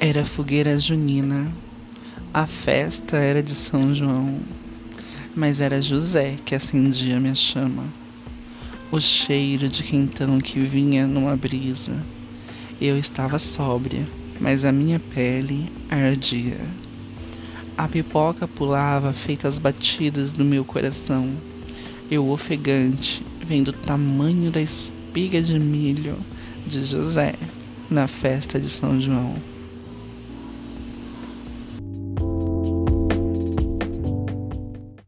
Era fogueira junina, a festa era de São João, mas era José que acendia minha chama. O cheiro de quentão que vinha numa brisa. Eu estava sóbria, mas a minha pele ardia. A pipoca pulava feita as batidas do meu coração. Eu ofegante, vendo o tamanho da espiga de milho de José na festa de São João.